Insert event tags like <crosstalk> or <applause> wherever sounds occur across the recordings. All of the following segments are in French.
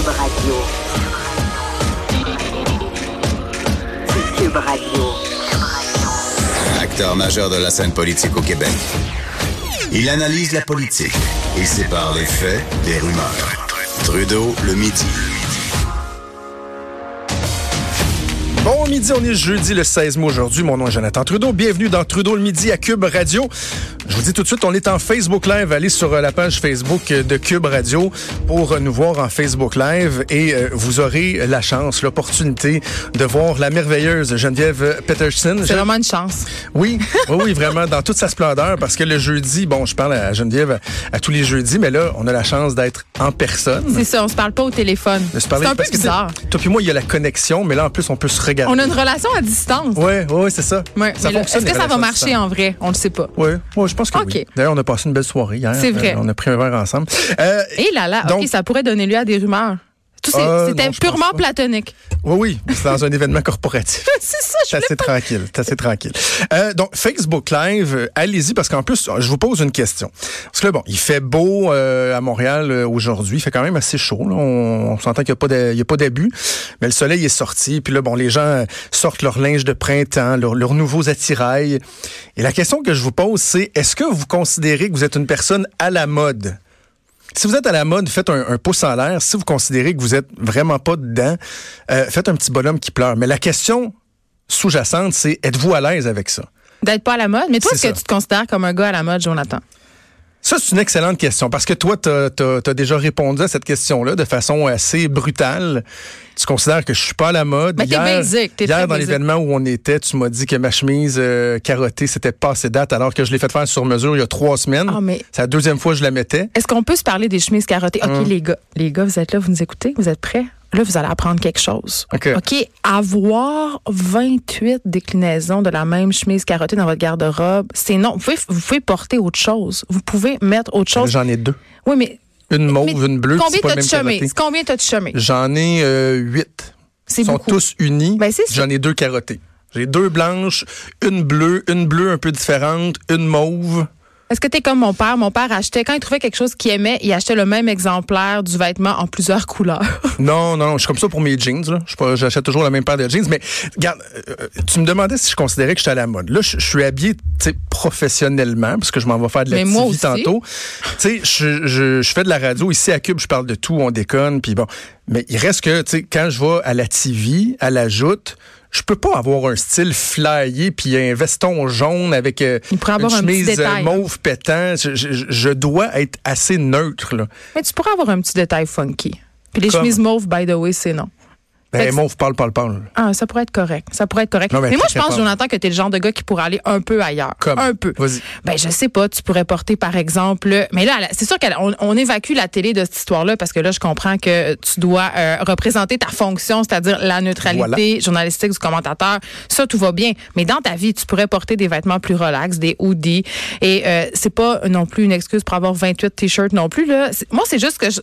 Cube Radio. Cube Radio. Acteur majeur de la scène politique au Québec. Il analyse la politique et sépare les faits des rumeurs. Trudeau le midi. Bon midi, on est jeudi le 16 mai aujourd'hui. Mon nom est Jonathan Trudeau. Bienvenue dans Trudeau le midi à Cube Radio. Je vous dis tout de suite, on est en Facebook Live. Allez sur euh, la page Facebook de Cube Radio pour euh, nous voir en Facebook Live et euh, vous aurez la chance, l'opportunité de voir la merveilleuse Geneviève Peterson. C'est vraiment une chance. Oui, oui, oui, vraiment, dans toute sa splendeur, parce que le jeudi, bon, je parle à Geneviève à, tous les jeudis, mais là, on a la chance d'être en personne. C'est ça, on se parle pas au téléphone. C'est un peu bizarre. Toi puis moi, il y a la connexion, mais là, en plus, on peut se regarder. On a une relation à distance. Oui, oui, c'est ça. Ouais, ça fonctionne. Est-ce que ça va marcher en vrai? On le sait pas. Oui, ouais, je pense que oui. D'ailleurs, on a passé une belle soirée hier. C'est vrai. Euh, on a pris un verre ensemble. Euh, Et là, là, donc, OK, ça pourrait donner lieu à des rumeurs. Euh, c'était purement platonique. Oui, oui, c'est dans un événement corporatif. <laughs> c'est ça, je assez tranquille, c'est assez tranquille. Euh, donc, Facebook Live, euh, allez-y, parce qu'en plus, je vous pose une question. Parce que là, bon, il fait beau euh, à Montréal aujourd'hui, il fait quand même assez chaud. Là. On, s'entend qu'il n'y a pas d'abus, mais le soleil est sorti, puis là, bon, les gens sortent leur linge de printemps, leurs nouveaux attirails. Et la question que je vous pose, c'est, est-ce que vous considérez que vous êtes une personne à la mode? Si vous êtes à la mode, faites un, pouce en l'air. Si vous considérez que vous êtes vraiment pas dedans, euh, faites un petit bonhomme qui pleure. Mais la question sous-jacente, c'est êtes-vous à l'aise avec ça? D'être pas à la mode? Mais toi, est-ce que tu te considères comme un gars à la mode, Jonathan? Ça, c'est une excellente question parce que toi, tu as, déjà répondu à cette question-là de façon assez brutale. Tu considères que je suis pas à la mode. Mais hier, basic, hier dans l'événement où on était, tu m'as dit que ma chemise euh, carottée, c'était pas assez date alors que je l'ai fait faire sur mesure il y a trois semaines. Ah, mais... C'est la deuxième fois que je la mettais. Est-ce qu'on peut se parler des chemises carottées? OK, hum. les gars, les gars, vous êtes là, vous nous écoutez? Vous êtes prêts? Là, vous allez apprendre quelque chose. OK. OK. Avoir 28 déclinaisons de la même chemise carottée dans votre garde-robe, c'est non. Vous pouvez, vous pouvez porter autre chose. Vous pouvez mettre autre chose. J'en ai deux. Oui, mais. Une mauve, une bleue. Combien t'as de chemises? Combien t'as de chemises? J'en ai euh, huit. Ils sont tous unis. Ben, J'en ai deux carottées. J'ai deux blanches, une bleue, une bleue un peu différente, une mauve. Est-ce que tu es comme mon père? Mon père achetait, quand il trouvait quelque chose qu'il aimait, il achetait le même exemplaire du vêtement en plusieurs couleurs. <laughs> non, non, je suis comme ça pour mes jeans. J'achète toujours la même paire de jeans. Mais regarde, euh, tu me demandais si je considérais que j'étais à la mode. Là, je, suis habillé professionnellement parce que je m'en vais faire de la TV tantôt. Tu sais, je, je, je fais de la radio. Ici à Cube, je parle de tout, on déconne. Puis bon, mais il reste que, tu sais, quand je vais à la TV, à la joute, je peux pas avoir un style flyé puis un veston jaune avec euh, une chemise euh, mauve pétant. Je, dois être assez neutre. Là. Mais tu pourrais avoir un petit détail funky. Puis les chemises mauves, by the way, c'est non. Ben, mon parle, parle, parle. Ah, ça pourrait être correct. Ça pourrait être correct. mais, moi, je pense, Jonathan, que tu es le genre de gars qui pourrait aller un peu ailleurs. Comme? Un peu. Vas-y. Ben, je sais pas. Tu pourrais porter, par exemple. Mais là, c'est sûr qu'on on évacue la télé de cette histoire-là parce que là, je comprends que tu dois euh, représenter ta fonction, c'est-à-dire la neutralité journalistique du commentateur. Ça, tout va bien. Mais dans ta vie, tu pourrais porter des vêtements plus relax, des hoodies. Et euh, c'est pas non plus une excuse pour avoir 28 t-shirts non plus. Là. Moi, c'est juste que je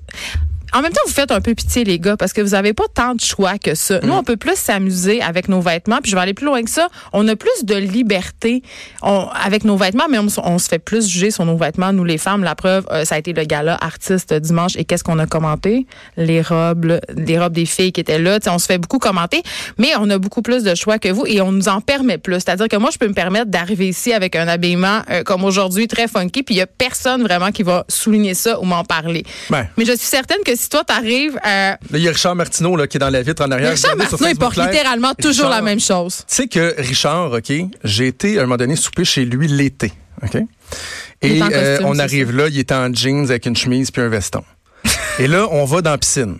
en même temps, vous faites un peu pitié, les gars, parce que vous n'avez pas tant de choix que ça. Nous, mm. on peut plus s'amuser avec nos vêtements. Puis je vais aller plus loin que ça. On a plus de liberté avec nos vêtements, mais on, se fait plus juger sur nos vêtements, nous les femmes. La preuve, euh, ça a été le gala artiste dimanche. Et qu'est-ce qu'on a commenté? Les robes, les robes des filles qui étaient là. on se fait beaucoup commenter, mais on a beaucoup plus de choix que vous et on nous en permet plus. C'est-à-dire que moi, je peux me permettre d'arriver ici avec un habillement euh, comme aujourd'hui, très funky, puis il y a personne vraiment qui va souligner ça ou m'en parler. Ben. Mais je suis certaine que si toi, tu arrives à... il y a Richard Martineau là, qui est dans la vitre en arrière. Richard Martineau, il porte littéralement toujours la même chose. Tu sais que Richard, OK, j'ai été à un moment donné souper chez lui l'été, OK? Et euh, on arrive là, il est en jeans avec une chemise puis un veston. Et là, on va dans la piscine.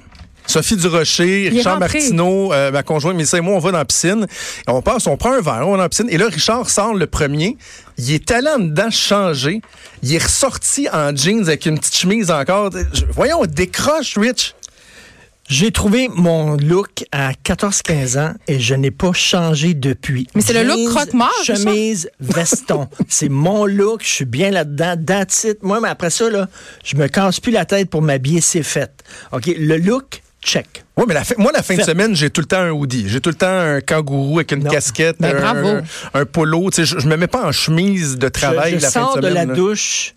Sophie Durocher, Richard Martineau, euh, ma conjointe Mélissa et moi, on va dans la piscine. Et on passe, on prend un verre, on va dans la piscine. Et là, Richard sort le premier. Il est allé en dedans changer. Il est ressorti en jeans avec une petite chemise encore. Voyons, on décroche, Rich. J'ai trouvé mon look à 14-15 ans et je n'ai pas changé depuis. Mais c'est le look croque-mort, Chemise, veston. <laughs> c'est mon look, je suis bien là-dedans. That's it. Moi, mais après ça, là, je me casse plus la tête pour m'habiller, c'est fait. OK, le look, check. Oui, mais la moi, la fin de semaine, j'ai tout le temps un hoodie. J'ai tout le temps un kangourou avec une casquette, ben, un, un, polo. je, je me mets pas en chemise de travail je, la fin de semaine. de la douche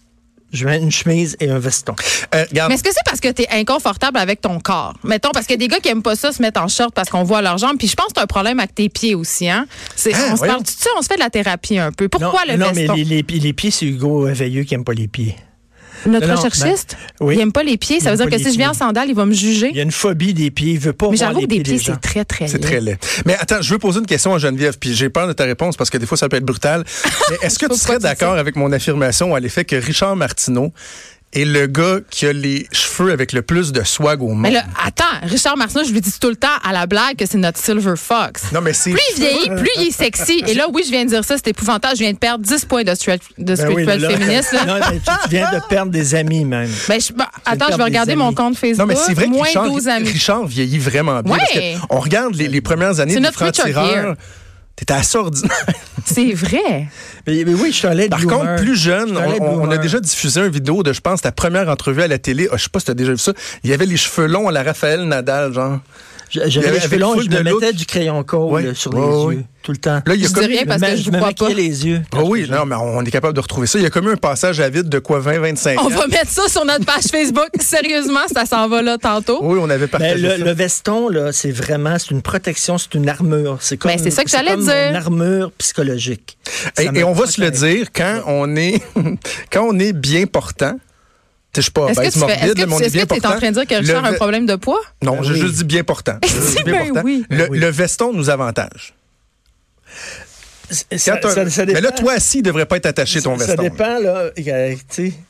je mets une chemise et un veston. Euh, regarde, Mais est-ce que c'est parce que tu es inconfortable avec ton corps? Mettons, parce qu'il y a des gars qui aiment pas ça se mettre en short parce qu'on voit leurs jambes. Puis je pense que c'est un problème avec tes pieds aussi. Hein? C'est, Hein, on se voyons. parle, tu sais, on se fait de la thérapie un peu. Pourquoi non, le non, veston? mais les, les- les pieds, c'est Hugo Veilleux qui aime pas les pieds. Notre Non, recherchiste, oui. il aime pas les pieds. Ça veut dire que si je viens en sandales, il va me juger. Il y a une phobie des pieds. Il veut pas Mais j'avoue que des pieds c'est très, très c'est laid. très laid. Mais attends, je veux poser une question à Geneviève, puis j'ai peur de ta réponse parce que des fois, ça peut être brutal. <laughs> Est-ce que tu serais d'accord avec mon affirmation à l'effet que Richard Martineau est le gars qui a les cheveux avec le plus de swag au monde? Mais là, attends, Richard Martineau, je lui dis tout le temps à la blague que c'est notre Silver Fox. non, mais c'est... Plus il vieillit, plus il est sexy. Et là, oui, je viens de dire ça, c'est épouvantable. Je viens de perdre 10 points de street, de Ben oui, là- féministe. Là. <laughs> non, mais tu, viens de perdre des amis, même. Ben, je- ben, attends, je vais regarder mon compte Facebook. Non, mais c'est vrai que Richard, 12 amis. Richard vieillit vraiment bien. Ouais. Parce que on regarde les, les premières années C'est du notre franc-tireur. T'étais assez ordinaire. C'est vrai. Mais, mais oui, je suis late Par bloomer. contre, plus jeune, on, on a déjà diffusé une vidéo de, je pense, ta première entrevue à la télé. Ah, je sais pas si tu as déjà vu ça. Il y avait les cheveux longs à la Raphaël Nadal, genre. J'avais les cheveux longs je de me look. mettais du crayon colle sur les yeux, tout le temps. Là, il y a Je comme- dis rien parce que je vous me crois maquillais pas. les yeux. Ah oui, non, mais on est capable de retrouver ça. Il y a comme eu un passage à vide de quoi, 20, 25 On ans. va mettre ça sur notre page Facebook. <laughs> Sérieusement, ça s'en va là tantôt. Oui, on avait Ben, partagé le, ça. le veston, là, c'est vraiment, c'est une protection, c'est une armure. C'est comme, Ben, c'est ça que j'allais comme dire. Une armure psychologique. Et, et on va se le dire, quand on est, <laughs> quand on est bien portant, je suis pas Est-ce que obèse, tu fais- morbide, est-ce que mais on tu est est-ce bien que tu es en portant. train de dire que Le Richard a un problème de poids? Non, Ben j'ai oui. juste dit bien portant. <laughs> Juste dit bien Ben portant. oui. Le, Ben oui. le veston nous avantage. Ça, ça- ça mais là, toi, assis, il devrait pas être attaché ton Ça veston. dépend, là.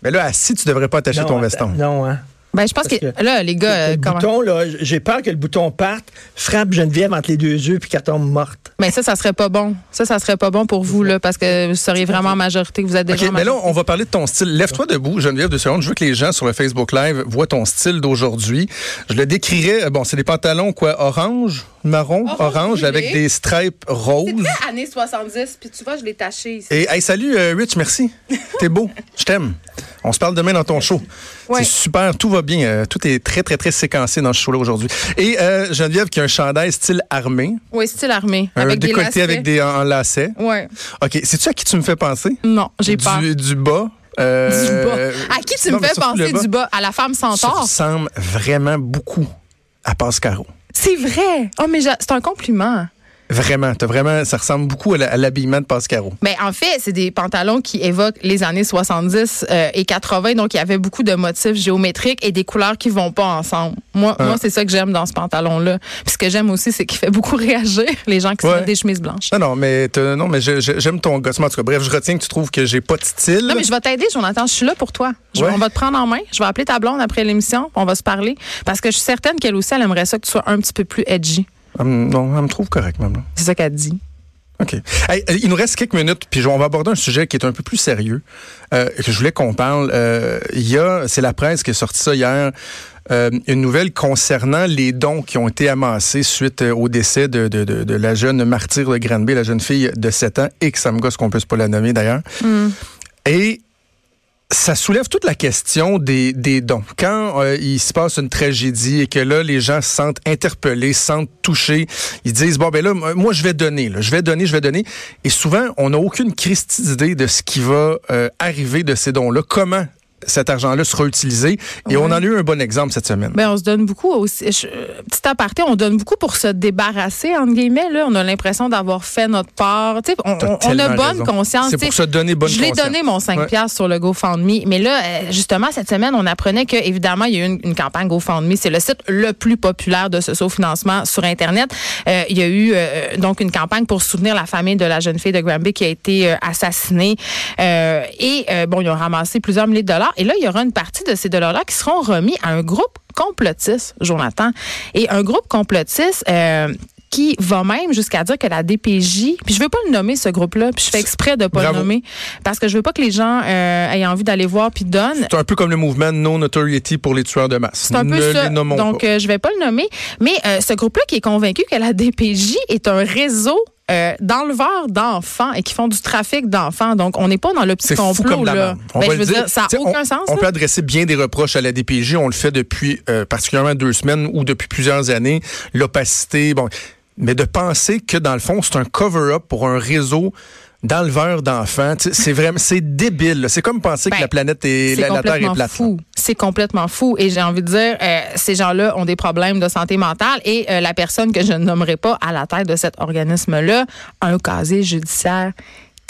Mais là, assis, tu devrais pas attacher Non, ton veston. Non, hein. Ben, je pense que, que- là, les gars, euh, le comment? bouton, là, j'ai peur que le bouton parte, frappe Geneviève entre les deux yeux puis qu'elle tombe morte. Mais ça, ça serait pas bon. Ça, ça serait pas bon pour vous, là, parce que vous seriez vraiment en majorité. Vous êtes déjà OK, mais là, on va parler de ton style. Lève-toi debout, Geneviève de secondes. Je veux que les gens sur le Facebook Live voient ton style d'aujourd'hui. Je le décrirais, euh, bon, c'est des pantalons, quoi, orange, marron, Orange orange, avec des stripes roses. années 70, puis tu vois, je l'ai taché ici. Et hey, salut euh, Rich, merci. <laughs> T'es beau. Je t'aime. On se parle demain dans ton show. Ouais. C'est super, tout va bien. euh, tout est très, très, très séquencé dans ce show-là aujourd'hui. Et euh, Geneviève qui a un chandail style armé, Oui, style armé. un avec des décolleté lacets. avec des en, en lacets. Ouais. OK, sais-tu à qui tu me fais penser? Non, j'ai peur. Du, du bas. euh, Du bas. À qui tu non, me fais penser du bas? À la femme Tu centaure? ressembles vraiment beaucoup à Pascaro. C'est vrai. Oh, mais c'est un compliment. Vraiment, t'as vraiment, ça ressemble beaucoup à l'habillement de Pascaro. Mais en fait, c'est des pantalons qui évoquent les années 70 euh, et 80. Donc, il y avait beaucoup de motifs géométriques et des couleurs qui vont pas ensemble. Moi, Ah. moi c'est ça que j'aime dans ce pantalon-là. Puis ce que j'aime aussi, c'est qu'il fait beaucoup <laughs> réagir les gens qui Ouais. mettent des chemises blanches. Non, non, mais, non, mais j'aime ton gosse. En tout cas, bref, je retiens que tu trouves que j'ai pas de style. Non, mais je vais t'aider, Jonathan. Je suis là pour toi. Je- Ouais. On va te prendre en main. Je vais appeler ta blonde après l'émission. On va se parler. Parce que je suis certaine qu'elle aussi, elle aimerait ça que tu sois un petit peu plus edgy. Hum, non, elle me trouve correct, même. C'est ça qu'elle dit. OK. Hey, euh, il nous reste quelques minutes, puis on va aborder un sujet qui est un peu plus sérieux, euh, que je voulais qu'on parle. Euh, Il y a, c'est la presse qui a sorti ça hier, euh, une nouvelle concernant les dons qui ont été amassés suite euh, au décès de, de, de, de la jeune martyre de Granby, la jeune fille de 7 ans, et que ça me gosse qu'on puisse pas la nommer d'ailleurs. Et ça soulève toute la question des, des dons. Quand euh, il se passe une tragédie et que là, les gens se sentent interpellés, se sentent touchés, ils disent, bon, ben là, moi, je vais donner, là, je vais donner, je vais donner. Et souvent, on n'a aucune christie d'idée de ce qui va euh, arriver de ces dons-là, comment cet argent-là sera utilisé. Et on en a eu un bon exemple cette semaine. Ben, on se donne beaucoup aussi. je- petit aparté, on donne beaucoup pour se débarrasser, entre guillemets. Là. On a l'impression d'avoir fait notre part. On, on- a bonne raison. conscience. C'est pour se donner bonne Je l'ai conscience. donné mon 5 Ouais. piastres sur le GoFundMe. Mais là, euh, justement, cette semaine, on apprenait que évidemment, il y a eu une, une campagne GoFundMe. C'est le site le plus populaire de socio-financement sur Internet. Euh, il y a eu euh, donc une campagne pour soutenir la famille de la jeune fille de Granby qui a été euh, assassinée. Euh, et euh, bon, ils ont ramassé plusieurs milliers de dollars. Et là, il y aura une partie de ces dollars-là qui seront remis à un groupe complotiste, Jonathan. Et un groupe complotiste... euh, qui va même jusqu'à dire que la DPJ, puis je veux pas le nommer ce groupe-là, puis je fais exprès de pas Bravo. le nommer parce que je veux pas que les gens euh, aient envie d'aller voir puis donnent. C'est un peu comme le mouvement No Notoriety pour les tueurs de masse. C'est un peu ne ça. Donc, pas. euh, je vais pas le nommer. Mais euh, ce groupe-là qui est convaincu que la DPJ est un réseau euh, d'enleveurs d'enfants et qui font du trafic d'enfants. Donc, on n'est pas dans le petit fou complot. comme là. On Ben, va je le veux dire. dire, ça n'a aucun on, sens. On là. peut adresser bien des reproches à la DPJ. On le fait depuis euh, particulièrement deux semaines ou depuis plusieurs années. L'opacité, bon. Mais de penser que, dans le fond, c'est un cover-up pour un réseau d'enleveurs d'enfants. Tu sais, C'est vraiment, c'est débile. C'est comme penser Ben, que la planète est, C'est la, la Terre est plate. fou. C'est complètement fou. Et j'ai envie de dire, euh, ces gens-là ont des problèmes de santé mentale et euh, la personne que je ne nommerai pas à la tête de cet organisme-là a un casier judiciaire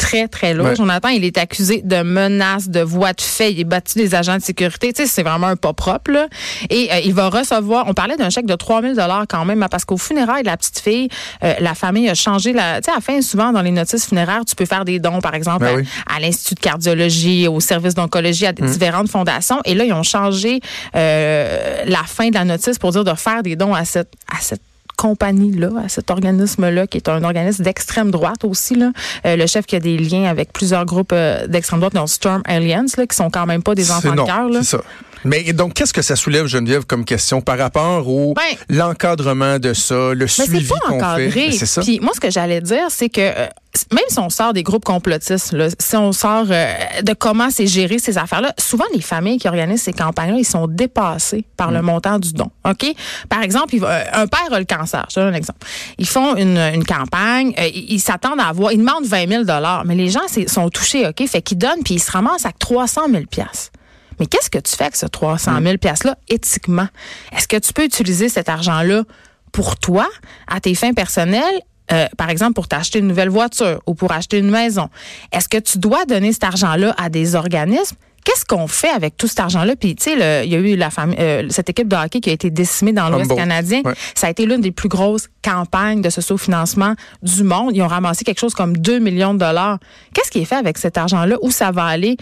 très, très lourd. Ouais. Jonathan, il est accusé de menaces, de voies de fait. Il est battu des agents de sécurité. Tu sais, c'est vraiment un pas propre, là. Et euh, il va recevoir, on parlait d'un chèque de 3000 dollars quand même, hein, parce qu'au funérailles de la petite fille, euh, la famille a changé la, tu sais, à la fin, souvent, dans les notices funéraires, tu peux faire des dons, par exemple, Ben à- oui. à, l'Institut de cardiologie, au service d'oncologie, à des différentes fondations. Et là, ils ont changé euh, la fin de la notice pour dire de faire des dons à cette, à cette compagnie-là, à cet organisme-là, qui est un organisme d'extrême droite aussi. Là. Euh, le chef qui a des liens avec plusieurs groupes euh, d'extrême droite, dont Storm Alliance, là, qui sont quand même pas des enfants de cœur. C'est ça. Mais donc, qu'est-ce que ça soulève, Geneviève, comme question par rapport au Ben- l'encadrement de ça, le Mais suivi qu'on fait? C'est ça? Puis moi, ce que j'allais dire, c'est que euh, même si on sort des groupes complotistes, là, si on sort euh, de comment c'est géré ces affaires-là, souvent les familles qui organisent ces campagnes-là, ils sont dépassés par Mm. le montant du don. Ok? Par exemple, il va- euh, un père a le cancer. Je te donne un exemple. Ils font une, une campagne, euh, ils s'attendent à avoir, ils demandent 20 000 dollars, mais les gens sont touchés. Ok? Fait qu'ils donnent puis ils se ramassent avec 300 000 pièces. Mais qu'est-ce que tu fais avec ce 300 000 pièces-là éthiquement? Est-ce que tu peux utiliser cet argent-là pour toi, à tes fins personnelles? Euh, par exemple, pour t'acheter une nouvelle voiture ou pour acheter une maison. Est-ce que tu dois donner cet argent-là à des organismes? Qu'est-ce qu'on fait avec tout cet argent-là? Puis, tu sais, il y a eu la famille, euh, cette équipe de hockey qui a été décimée dans l'Ouest Humboldt. canadien. Ouais. Ça a été l'une des plus grosses campagnes de sociofinancement du monde. Ils ont ramassé quelque chose comme 2 millions de dollars. Qu'est-ce qui est fait avec cet argent-là? Où ça va aller?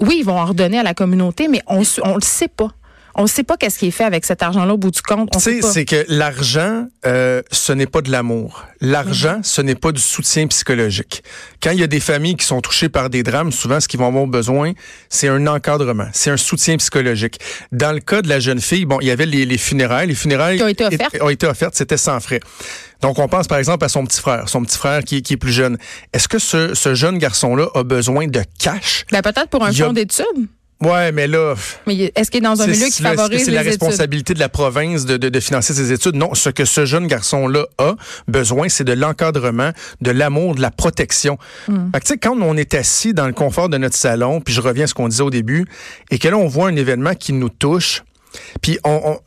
Oui, ils vont en redonner à la communauté, mais on ne le sait pas. On ne sait pas qu'est-ce qui est fait avec cet argent-là au bout du compte. On Tu sais, c'est que l'argent, euh, ce n'est pas de l'amour. L'argent, ce n'est pas du soutien psychologique. Quand il y a des familles qui sont touchées par des drames, souvent, ce qu'ils vont avoir besoin, c'est un encadrement, c'est un soutien psychologique. Dans le cas de la jeune fille, bon, il y avait les, les funérailles. Les funérailles Qui ont été offertes. ont été offertes, c'était sans frais. Donc, on pense par exemple à son petit frère, son petit frère qui, qui est plus jeune. Est-ce que ce, ce jeune garçon-là a besoin de cash? Ben, peut-être pour un a- fonds d'études. Ouais, mais là, Mais est-ce qu'il est dans un milieu qui là, est-ce que favorise c'est les la études? responsabilité de la province de, de, de financer ses études? Non, ce que ce jeune garçon-là a besoin, c'est de l'encadrement, de l'amour, de la protection. Hmm. Fait que, tu sais, quand on est assis dans le confort de notre salon, puis je reviens à ce qu'on disait au début, et que là, on voit un événement qui nous touche, puis on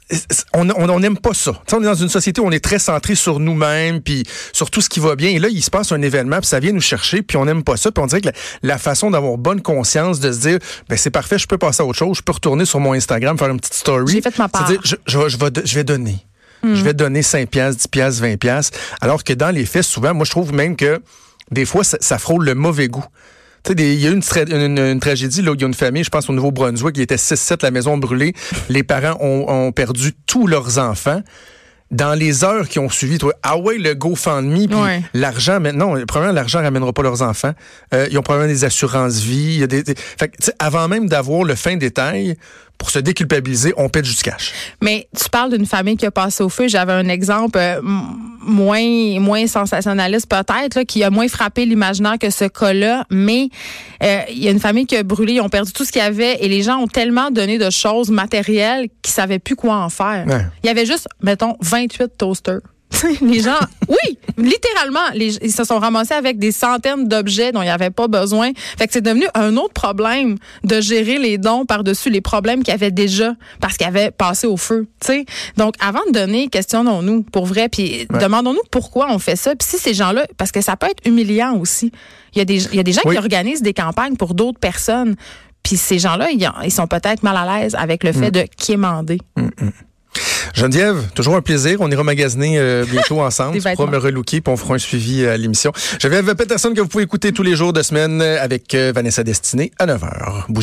on on on n'aime pas ça. On est dans une société où on est très centré sur nous-mêmes, puis sur tout ce qui va bien. Et là, il se passe un événement, puis ça vient nous chercher, puis on n'aime pas ça. Puis on dirait que la, la façon d'avoir bonne conscience, de se dire, ben c'est parfait, je peux passer à autre chose, je peux retourner sur mon Instagram, faire une petite story. J'ai fait ma part. C'est-à-dire, je, je, vais- je, vais, je vais donner. Je vais donner 5 piastres, 10 piastres, 20 piastres. Alors que dans les faits, souvent, moi, je trouve même que des fois, ça, ça frôle le mauvais goût. Tu sais, il y a eu une, tra- une, une tragédie, là, où il y a une famille, je pense au Nouveau-Brunswick, qui était 6-7, la maison brûlée. Les parents ont, ont perdu tous leurs enfants. Dans les heures qui ont suivi, toi, ah ouais, le GoFundMe, puis Ouais. l'argent, maintenant, probablement, l'argent ramènera pas leurs enfants. Euh, ils ont probablement des assurances-vie. y a des, des- Fait que, tu sais, avant même d'avoir le fin détail, pour se déculpabiliser, on paie du cash. Mais tu parles d'une famille qui a passé au feu. J'avais un exemple euh, moins moins sensationnaliste peut-être, là, qui a moins frappé l'imaginaire que ce cas-là. Mais euh, il y a une famille qui a brûlé, ils ont perdu tout ce qu'il y avait et les gens ont tellement donné de choses matérielles qu'ils savaient plus quoi en faire. Ouais. Il y avait juste, mettons, 28 toasters. <laughs> les gens, oui, littéralement, les- ils se sont ramassés avec des centaines d'objets dont il n'y avait pas besoin. Fait que c'est devenu un autre problème de gérer les dons par-dessus les problèmes qu'il y avait déjà parce qu'ils avaient passé au feu. tu sais. Donc, avant de donner, questionnons-nous pour vrai, puis demandons-nous pourquoi on fait ça. Puis si ces gens-là, parce que ça peut être humiliant aussi. Il y a des, il y a des gens Oui. qui organisent des campagnes pour d'autres personnes. Puis ces gens-là, ils, ils sont peut-être mal à l'aise avec le fait de quémander. Geneviève, toujours un plaisir. On ira magasiner euh, bientôt <laughs> ensemble. Tu pourras me relooker puis on fera un suivi euh, à l'émission. Geneviève Peterson que vous pouvez écouter tous les jours de semaine euh, avec euh, Vanessa Destinée à 9h. Bougez